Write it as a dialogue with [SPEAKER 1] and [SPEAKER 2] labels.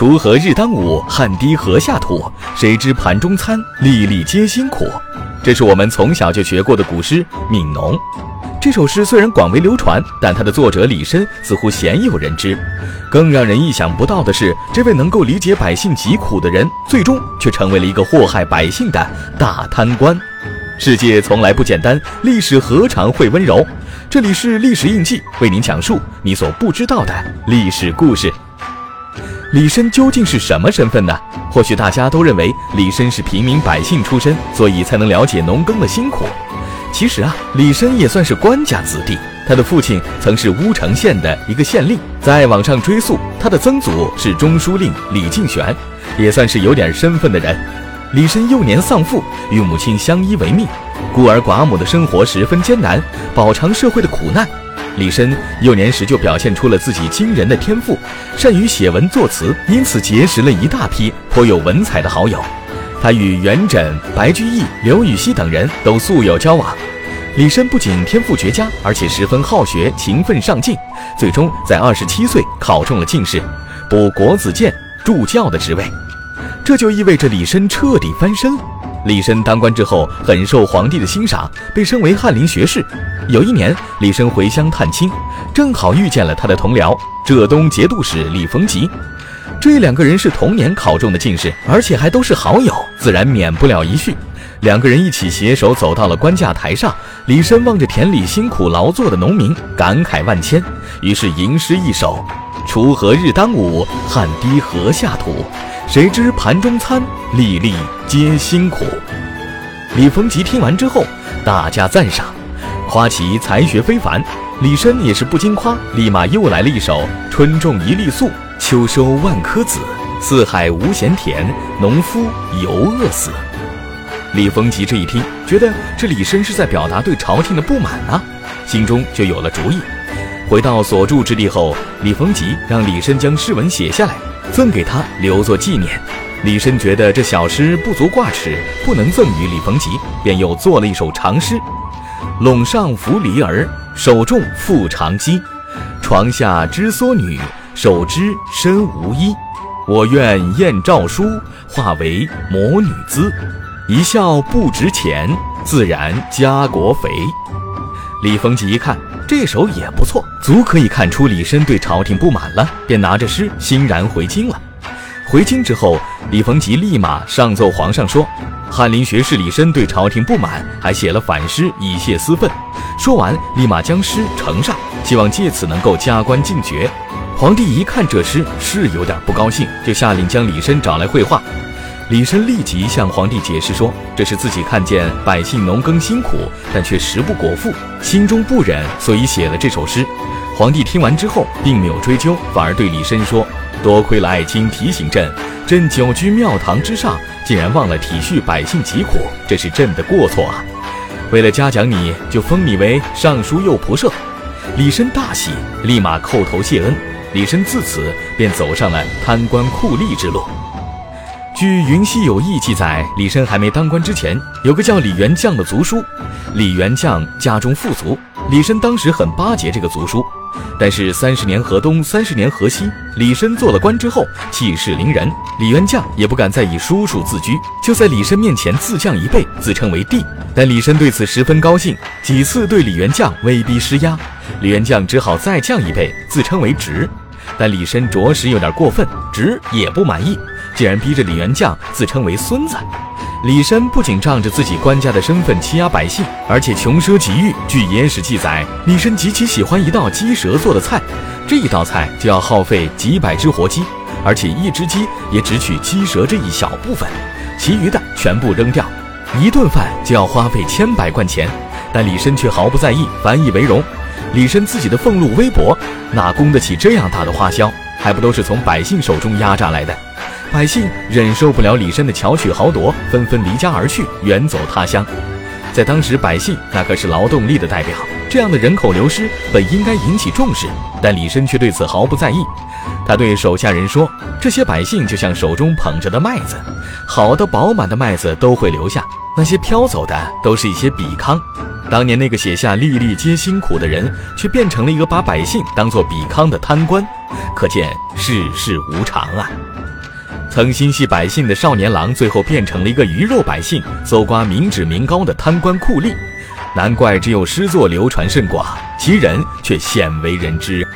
[SPEAKER 1] 锄禾日当午，汗滴禾下土。谁知盘中餐，粒粒皆辛苦。这是我们从小就学过的古诗《悯农》。这首诗虽然广为流传，但它的作者李绅似乎鲜有人知。更让人意想不到的是，这位能够理解百姓疾苦的人，最终却成为了一个祸害百姓的大贪官。世界从来不简单，历史何尝会温柔？这里是历史印记，为您讲述你所不知道的历史故事。李绅究竟是什么身份呢？或许大家都认为李绅是平民百姓出身，所以才能了解农耕的辛苦。其实啊，李绅也算是官家子弟。他的父亲曾是乌城县的一个县令，在往上追溯，他的曾祖是中书令李敬玄，也算是有点身份的人。李绅幼年丧父，与母亲相依为命，孤儿寡母的生活十分艰难，饱尝社会的苦难。李绅幼年时就表现出了自己惊人的天赋，善于写文作词，因此结识了一大批颇有文采的好友。他与元稹、白居易、刘禹锡等人都素有交往。李绅不仅天赋绝佳，而且十分好学、勤奋上进，最终在二十七岁考中了进士，补国子监助教的职位。这就意味着李绅彻底翻身了。李绅当官之后，很受皇帝的欣赏，被升为翰林学士。有一年，李绅回乡探亲，正好遇见了他的同僚浙东节度使李逢吉。这两个人是同年考中的进士，而且还都是好友，自然免不了一叙。两个人一起携手走到了官架台上，李绅望着田里辛苦劳作的农民，感慨万千，于是吟诗一首：“锄禾日当午，汗滴禾下土。谁知盘中餐，粒粒皆辛苦。”李逢吉听完之后，大加赞赏，夸其才学非凡。李绅也是不禁夸，立马又来了一首：“春种一粒粟。”秋收万颗子，四海无闲田，农夫犹饿死。李逢吉这一听，觉得这李绅是在表达对朝廷的不满啊，心中就有了主意。回到所住之地后，李逢吉让李绅将诗文写下来，赠给他留作纪念。李绅觉得这小诗不足挂齿，不能赠予李逢吉，便又作了一首长诗：陇上拂梨儿，手种复长鸡，床下织梭女。手织身无衣，我愿燕赵书化为魔女姿，一笑不值钱，自然家国肥。李逢吉一看这首也不错，足可以看出李绅对朝廷不满了，便拿着诗欣然回京了。回京之后，李逢吉立马上奏皇上说，翰林学士李绅对朝廷不满，还写了反诗以泄私愤。说完，立马将诗呈上，希望借此能够加官进爵。皇帝一看这诗，是有点不高兴，就下令将李绅找来会话。李绅立即向皇帝解释说：“这是自己看见百姓农耕辛苦，但却食不果腹，心中不忍，所以写了这首诗。”皇帝听完之后，并没有追究，反而对李绅说：“多亏了爱卿提醒朕，朕久居庙堂之上，竟然忘了体恤百姓疾苦，这是朕的过错啊！为了嘉奖你，就封你为尚书右仆射。”李绅大喜，立马叩头谢恩。李绅自此便走上了贪官酷吏之路。据《云溪有义》记载，李绅还没当官之前，有个叫李元将的族叔。李元将家中富足，李绅当时很巴结这个族叔。但是三十年河东，三十年河西，李绅做了官之后，气势凌人，李元将也不敢再以叔叔自居，就在李绅面前自降一辈，自称为帝。但李绅对此十分高兴，几次对李元将威逼施压，李元将只好再降一辈，自称为侄。但李绅着实有点过分，侄也不满意，竟然逼着李元将自称为孙子。李绅不仅仗着自己官家的身份欺压百姓，而且穷奢极欲。据野史记载，李绅极其喜欢一道鸡舌做的菜，这一道菜就要耗费几百只活鸡，而且一只鸡也只取鸡舌这一小部分，其余的全部扔掉。一顿饭就要花费千百贯钱，但李绅却毫不在意，反以为荣。李绅自己的俸禄微薄，哪供得起这样大的花销？还不都是从百姓手中压榨来的？百姓忍受不了李绅的巧取豪夺，纷纷离家而去，远走他乡。在当时，百姓那可是劳动力的代表，这样的人口流失本应该引起重视，但李绅却对此毫不在意。他对手下人说：“这些百姓就像手中捧着的麦子，好的饱满的麦子都会留下，那些飘走的都是一些比糠。当年那个写下‘粒粒皆辛苦’的人，却变成了一个把百姓当作比糠的贪官，可见世事无常啊。”曾心系百姓的少年郎，最后变成了一个鱼肉百姓、搜刮民脂民膏的贪官酷吏。难怪只有诗作流传甚广，其人却鲜为人知。